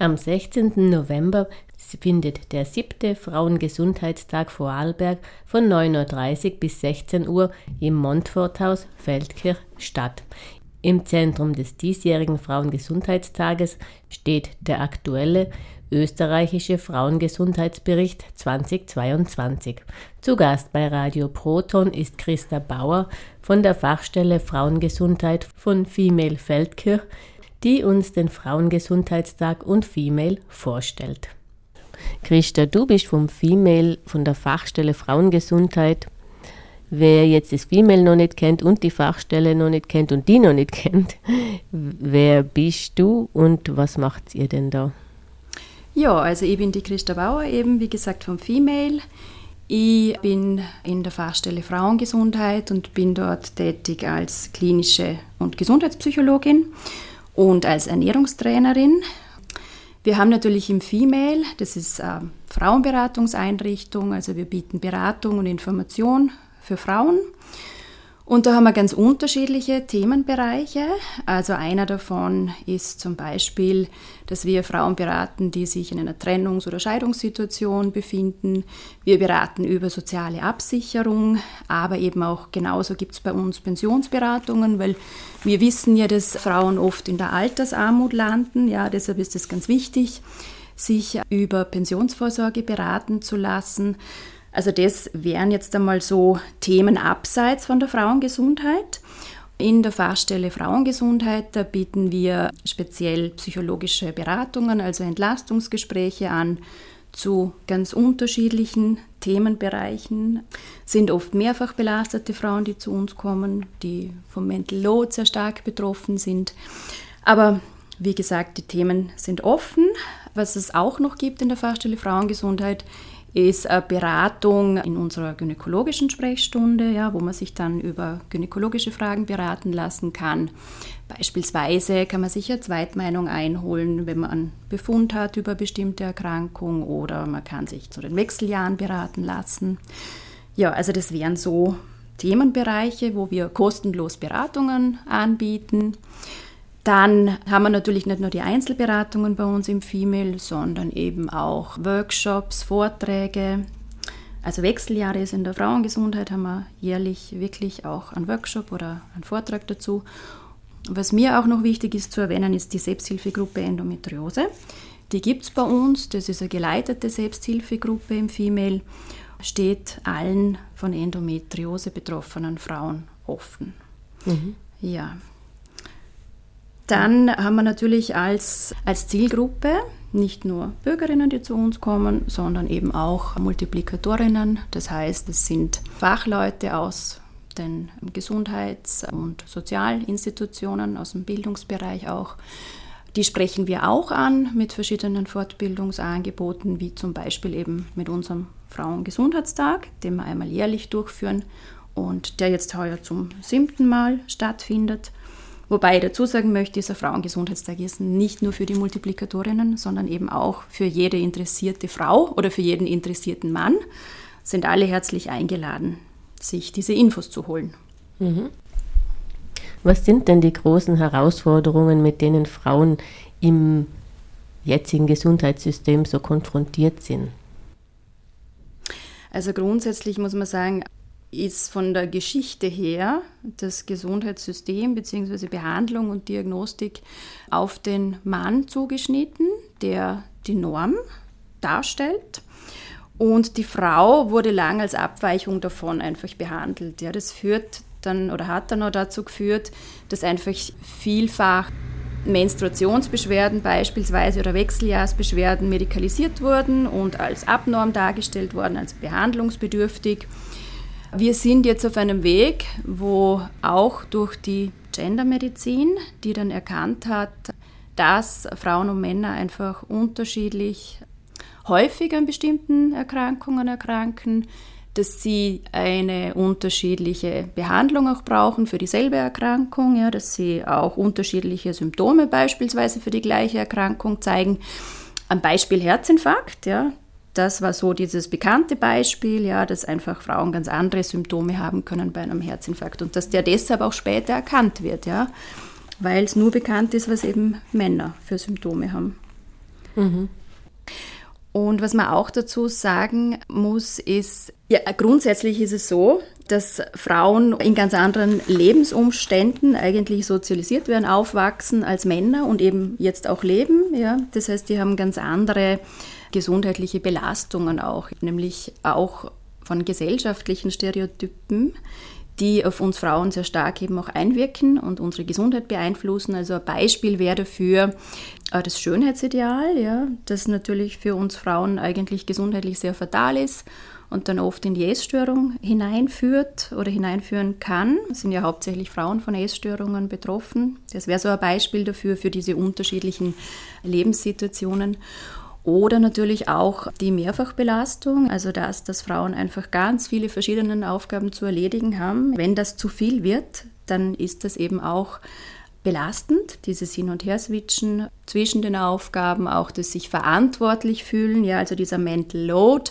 Am 16. November findet der siebte Frauengesundheitstag Vorarlberg von 9.30 Uhr bis 16 Uhr im Montforthaus Feldkirch statt. Im Zentrum des diesjährigen Frauengesundheitstages steht der aktuelle österreichische Frauengesundheitsbericht 2022. Zu Gast bei Radio Proton ist Christa Bauer von der Fachstelle Frauengesundheit von Female Feldkirch, die uns den Frauengesundheitstag und Female vorstellt. Christa, du bist vom Female, von der Fachstelle Frauengesundheit. Wer jetzt das Female noch nicht kennt und die Fachstelle noch nicht kennt und die noch nicht kennt, wer bist du und was macht ihr denn da? Ja, also ich bin die Christa Bauer, eben wie gesagt vom Female. Ich bin in der Fachstelle Frauengesundheit und bin dort tätig als klinische und Gesundheitspsychologin und als Ernährungstrainerin. Wir haben natürlich im Female, das ist eine Frauenberatungseinrichtung, also wir bieten Beratung und Information für Frauen. Und da haben wir ganz unterschiedliche Themenbereiche. Also einer davon ist zum Beispiel, dass wir Frauen beraten, die sich in einer Trennungs- oder Scheidungssituation befinden. Wir beraten über soziale Absicherung, aber eben auch genauso gibt es bei uns Pensionsberatungen, weil wir wissen ja, dass Frauen oft in der Altersarmut landen. Ja, deshalb ist es ganz wichtig, sich über Pensionsvorsorge beraten zu lassen. Also das wären jetzt einmal so Themen abseits von der Frauengesundheit. In der Fachstelle Frauengesundheit da bieten wir speziell psychologische Beratungen, also Entlastungsgespräche an zu ganz unterschiedlichen Themenbereichen. Sind oft mehrfach belastete Frauen, die zu uns kommen, die vom Mental Load sehr stark betroffen sind. Aber wie gesagt, die Themen sind offen. Was es auch noch gibt in der Fachstelle Frauengesundheit, ist eine Beratung in unserer gynäkologischen Sprechstunde, ja, wo man sich dann über gynäkologische Fragen beraten lassen kann. Beispielsweise kann man sich eine Zweitmeinung einholen, wenn man einen Befund hat über bestimmte Erkrankung oder man kann sich zu den Wechseljahren beraten lassen. Ja, also das wären so Themenbereiche, wo wir kostenlos Beratungen anbieten. Dann haben wir natürlich nicht nur die Einzelberatungen bei uns im Female, sondern eben auch Workshops, Vorträge. Also Wechseljahre ist in der Frauengesundheit, haben wir jährlich wirklich auch einen Workshop oder einen Vortrag dazu. Was mir auch noch wichtig ist zu erwähnen, ist die Selbsthilfegruppe Endometriose. Die gibt es bei uns, das ist eine geleitete Selbsthilfegruppe im Female, steht allen von Endometriose betroffenen Frauen offen. Mhm. Ja, dann haben wir natürlich als, als Zielgruppe nicht nur Bürgerinnen, die zu uns kommen, sondern eben auch Multiplikatorinnen. Das heißt, es sind Fachleute aus den Gesundheits- und Sozialinstitutionen, aus dem Bildungsbereich auch. Die sprechen wir auch an mit verschiedenen Fortbildungsangeboten, wie zum Beispiel eben mit unserem Frauengesundheitstag, den wir einmal jährlich durchführen und der jetzt heuer zum siebten Mal stattfindet. Wobei ich dazu sagen möchte, dieser Frauengesundheitstag ist nicht nur für die Multiplikatorinnen, sondern eben auch für jede interessierte Frau oder für jeden interessierten Mann. Sind alle herzlich eingeladen, sich diese Infos zu holen. Mhm. Was sind denn die großen Herausforderungen, mit denen Frauen im jetzigen Gesundheitssystem so konfrontiert sind? Also grundsätzlich muss man sagen, ist von der Geschichte her das Gesundheitssystem bzw. Behandlung und Diagnostik auf den Mann zugeschnitten, der die Norm darstellt. Und die Frau wurde lang als Abweichung davon einfach behandelt. Ja, das führt dann oder hat dann auch dazu geführt, dass einfach vielfach Menstruationsbeschwerden beispielsweise oder Wechseljahrsbeschwerden medikalisiert wurden und als abnorm dargestellt wurden, als behandlungsbedürftig. Wir sind jetzt auf einem Weg, wo auch durch die Gendermedizin, die dann erkannt hat, dass Frauen und Männer einfach unterschiedlich häufig an bestimmten Erkrankungen erkranken, dass sie eine unterschiedliche Behandlung auch brauchen für dieselbe Erkrankung, ja, dass sie auch unterschiedliche Symptome beispielsweise für die gleiche Erkrankung zeigen. Am Beispiel Herzinfarkt, ja, das war so dieses bekannte Beispiel, ja, dass einfach Frauen ganz andere Symptome haben können bei einem Herzinfarkt und dass der deshalb auch später erkannt wird, ja, weil es nur bekannt ist, was eben Männer für Symptome haben. Mhm. Und was man auch dazu sagen muss, ist, ja, grundsätzlich ist es so, dass Frauen in ganz anderen Lebensumständen eigentlich sozialisiert werden, aufwachsen als Männer und eben jetzt auch leben. Ja. Das heißt, die haben ganz andere gesundheitliche Belastungen auch, nämlich auch von gesellschaftlichen Stereotypen, die auf uns Frauen sehr stark eben auch einwirken und unsere Gesundheit beeinflussen. Also ein Beispiel wäre dafür äh, das Schönheitsideal, ja, das natürlich für uns Frauen eigentlich gesundheitlich sehr fatal ist und dann oft in die Essstörung hineinführt oder hineinführen kann. Es sind ja hauptsächlich Frauen von Essstörungen betroffen. Das wäre so ein Beispiel dafür, für diese unterschiedlichen Lebenssituationen. Oder natürlich auch die Mehrfachbelastung, also das, dass Frauen einfach ganz viele verschiedene Aufgaben zu erledigen haben. Wenn das zu viel wird, dann ist das eben auch belastend, dieses Hin- und Her-Switchen zwischen den Aufgaben, auch das sich verantwortlich fühlen, ja, also dieser Mental Load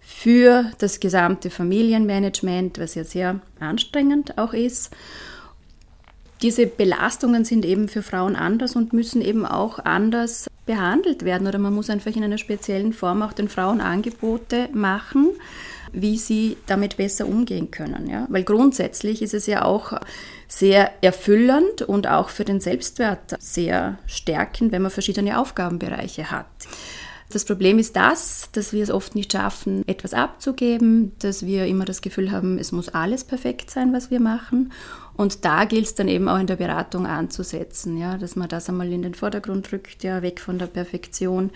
für das gesamte Familienmanagement, was ja sehr anstrengend auch ist. Diese Belastungen sind eben für Frauen anders und müssen eben auch anders behandelt werden oder man muss einfach in einer speziellen Form auch den Frauen Angebote machen, wie sie damit besser umgehen können. Ja? Weil grundsätzlich ist es ja auch sehr erfüllend und auch für den Selbstwert sehr stärkend, wenn man verschiedene Aufgabenbereiche hat. Das Problem ist das, dass wir es oft nicht schaffen, etwas abzugeben, dass wir immer das Gefühl haben, es muss alles perfekt sein, was wir machen. Und da gilt es dann eben auch in der Beratung anzusetzen, ja, dass man das einmal in den Vordergrund rückt, ja, weg von der Perfektion,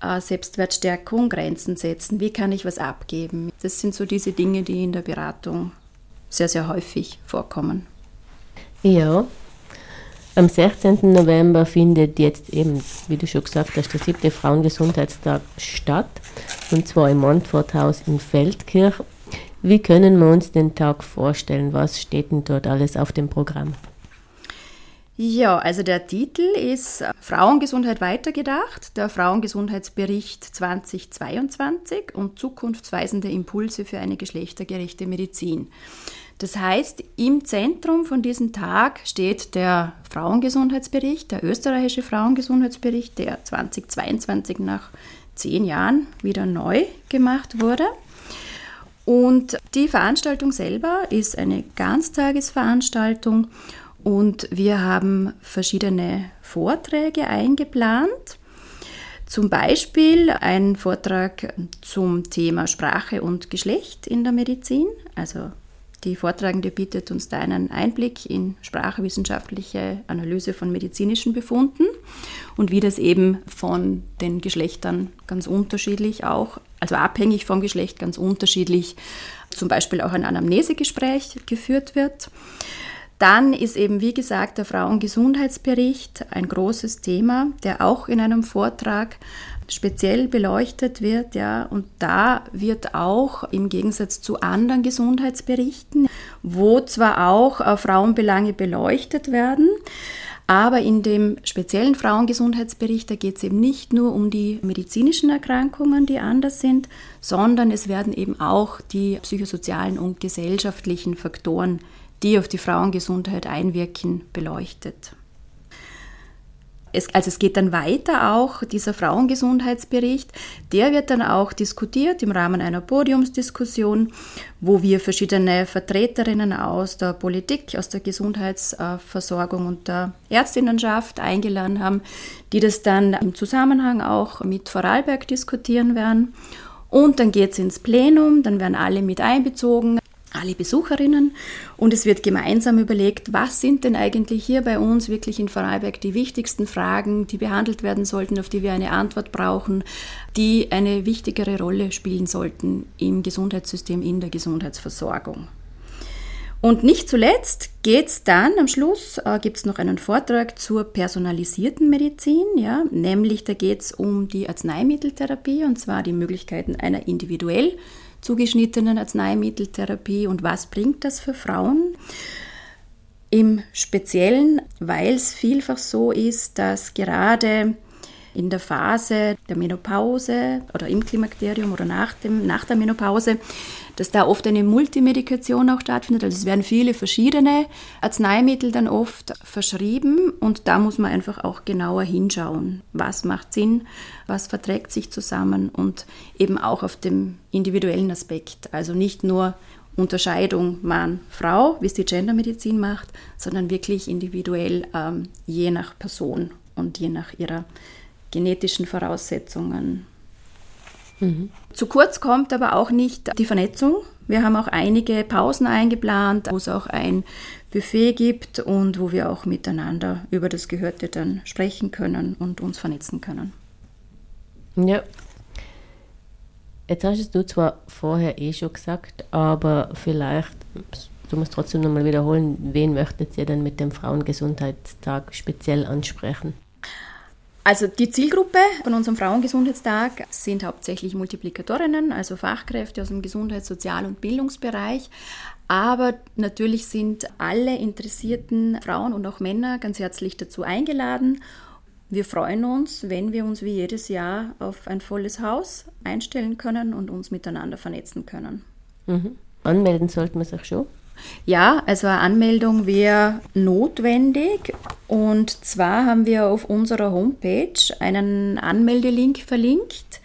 äh, Selbstwertstärkung, Grenzen setzen, wie kann ich was abgeben. Das sind so diese Dinge, die in der Beratung sehr, sehr häufig vorkommen. Ja, am 16. November findet jetzt eben, wie du schon gesagt hast, der siebte Frauengesundheitstag statt, und zwar im Montforthaus in Feldkirch. Wie können wir uns den Tag vorstellen? Was steht denn dort alles auf dem Programm? Ja, also der Titel ist Frauengesundheit weitergedacht, der Frauengesundheitsbericht 2022 und zukunftsweisende Impulse für eine geschlechtergerechte Medizin. Das heißt, im Zentrum von diesem Tag steht der Frauengesundheitsbericht, der österreichische Frauengesundheitsbericht, der 2022 nach zehn Jahren wieder neu gemacht wurde. Und die Veranstaltung selber ist eine Ganztagesveranstaltung und wir haben verschiedene Vorträge eingeplant. Zum Beispiel ein Vortrag zum Thema Sprache und Geschlecht in der Medizin, also die Vortragende bietet uns da einen Einblick in sprachwissenschaftliche Analyse von medizinischen Befunden und wie das eben von den Geschlechtern ganz unterschiedlich auch, also abhängig vom Geschlecht ganz unterschiedlich, zum Beispiel auch ein Anamnesegespräch geführt wird. Dann ist eben, wie gesagt, der Frauengesundheitsbericht ein großes Thema, der auch in einem Vortrag speziell beleuchtet wird, ja, und da wird auch im Gegensatz zu anderen Gesundheitsberichten, wo zwar auch äh, Frauenbelange beleuchtet werden, aber in dem speziellen Frauengesundheitsbericht, da geht es eben nicht nur um die medizinischen Erkrankungen, die anders sind, sondern es werden eben auch die psychosozialen und gesellschaftlichen Faktoren, die auf die Frauengesundheit einwirken, beleuchtet. Es, also es geht dann weiter auch, dieser Frauengesundheitsbericht, der wird dann auch diskutiert im Rahmen einer Podiumsdiskussion, wo wir verschiedene Vertreterinnen aus der Politik, aus der Gesundheitsversorgung und der Ärztinnenschaft eingeladen haben, die das dann im Zusammenhang auch mit Vorarlberg diskutieren werden. Und dann geht es ins Plenum, dann werden alle mit einbezogen alle Besucherinnen und es wird gemeinsam überlegt, was sind denn eigentlich hier bei uns wirklich in Vorarlberg die wichtigsten Fragen, die behandelt werden sollten, auf die wir eine Antwort brauchen, die eine wichtigere Rolle spielen sollten im Gesundheitssystem, in der Gesundheitsversorgung. Und nicht zuletzt geht es dann am Schluss, äh, gibt es noch einen Vortrag zur personalisierten Medizin, ja, nämlich da geht es um die Arzneimitteltherapie und zwar die Möglichkeiten einer individuell zugeschnittenen Arzneimitteltherapie und was bringt das für Frauen? Im Speziellen, weil es vielfach so ist, dass gerade in der Phase der Menopause oder im Klimakterium oder nach, dem, nach der Menopause, dass da oft eine Multimedikation auch stattfindet. Also es werden viele verschiedene Arzneimittel dann oft verschrieben und da muss man einfach auch genauer hinschauen. Was macht Sinn, was verträgt sich zusammen und eben auch auf dem individuellen Aspekt. Also nicht nur Unterscheidung Mann-Frau, wie es die Gendermedizin macht, sondern wirklich individuell ähm, je nach Person und je nach ihrer genetischen Voraussetzungen. Mhm. Zu kurz kommt aber auch nicht die Vernetzung. Wir haben auch einige Pausen eingeplant, wo es auch ein Buffet gibt und wo wir auch miteinander über das Gehörte dann sprechen können und uns vernetzen können. Ja. Jetzt hast du zwar vorher eh schon gesagt, aber vielleicht, du musst trotzdem nochmal wiederholen, wen möchtet ihr denn mit dem Frauengesundheitstag speziell ansprechen? Also die Zielgruppe von unserem Frauengesundheitstag sind hauptsächlich Multiplikatorinnen, also Fachkräfte aus dem Gesundheits-, Sozial- und Bildungsbereich. Aber natürlich sind alle interessierten Frauen und auch Männer ganz herzlich dazu eingeladen. Wir freuen uns, wenn wir uns wie jedes Jahr auf ein volles Haus einstellen können und uns miteinander vernetzen können. Mhm. Anmelden sollten wir sich schon. Ja, also eine Anmeldung wäre notwendig. Und zwar haben wir auf unserer Homepage einen Anmeldelink verlinkt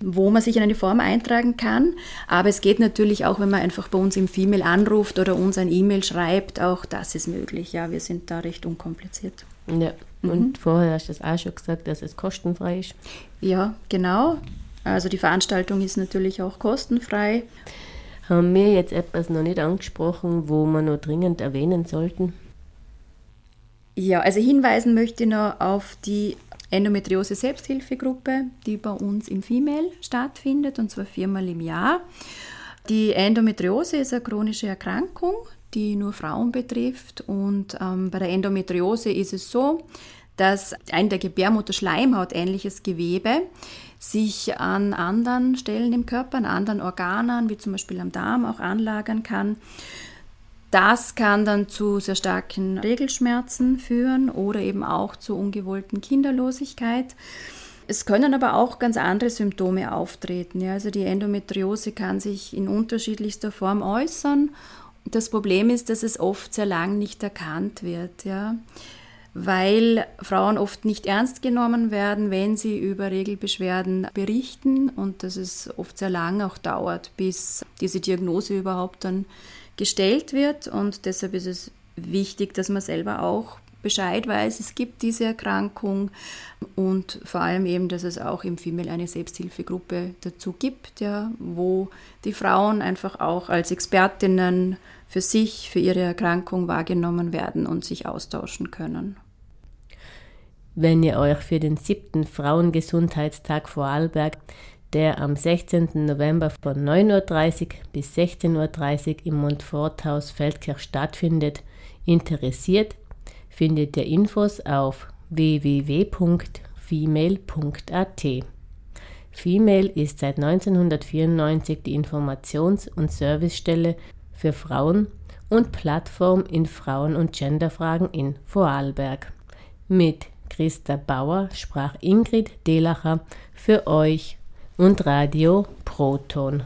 wo man sich in eine Form eintragen kann. Aber es geht natürlich auch, wenn man einfach bei uns im Female anruft oder uns ein E-Mail schreibt, auch das ist möglich. Ja, wir sind da recht unkompliziert. Ja, und mhm. vorher hast du es auch schon gesagt, dass es kostenfrei ist. Ja, genau. Also die Veranstaltung ist natürlich auch kostenfrei haben wir jetzt etwas noch nicht angesprochen, wo wir noch dringend erwähnen sollten? Ja, also hinweisen möchte ich noch auf die Endometriose Selbsthilfegruppe, die bei uns im Female stattfindet, und zwar viermal im Jahr. Die Endometriose ist eine chronische Erkrankung, die nur Frauen betrifft. Und ähm, bei der Endometriose ist es so, dass ein der Gebärmutter Schleimhaut ähnliches Gewebe sich an anderen Stellen im Körper, an anderen Organen, wie zum Beispiel am Darm, auch anlagern kann. Das kann dann zu sehr starken Regelschmerzen führen oder eben auch zu ungewollten Kinderlosigkeit. Es können aber auch ganz andere Symptome auftreten. Ja. Also die Endometriose kann sich in unterschiedlichster Form äußern. Das Problem ist, dass es oft sehr lang nicht erkannt wird. Ja weil Frauen oft nicht ernst genommen werden, wenn sie über Regelbeschwerden berichten und dass es oft sehr lang auch dauert, bis diese Diagnose überhaupt dann gestellt wird. Und deshalb ist es wichtig, dass man selber auch Bescheid weiß, es gibt diese Erkrankung und vor allem eben, dass es auch im Female eine Selbsthilfegruppe dazu gibt, ja, wo die Frauen einfach auch als Expertinnen für sich, für ihre Erkrankung wahrgenommen werden und sich austauschen können. Wenn ihr euch für den siebten Frauengesundheitstag Vorarlberg, der am 16. November von 9.30 Uhr bis 16.30 Uhr im Montforthaus Feldkirch stattfindet, interessiert, findet ihr Infos auf www.female.at. Female ist seit 1994 die Informations- und Servicestelle für Frauen und Plattform in Frauen- und Genderfragen in Vorarlberg. Mit Christa Bauer sprach Ingrid Delacher für euch und Radio Proton.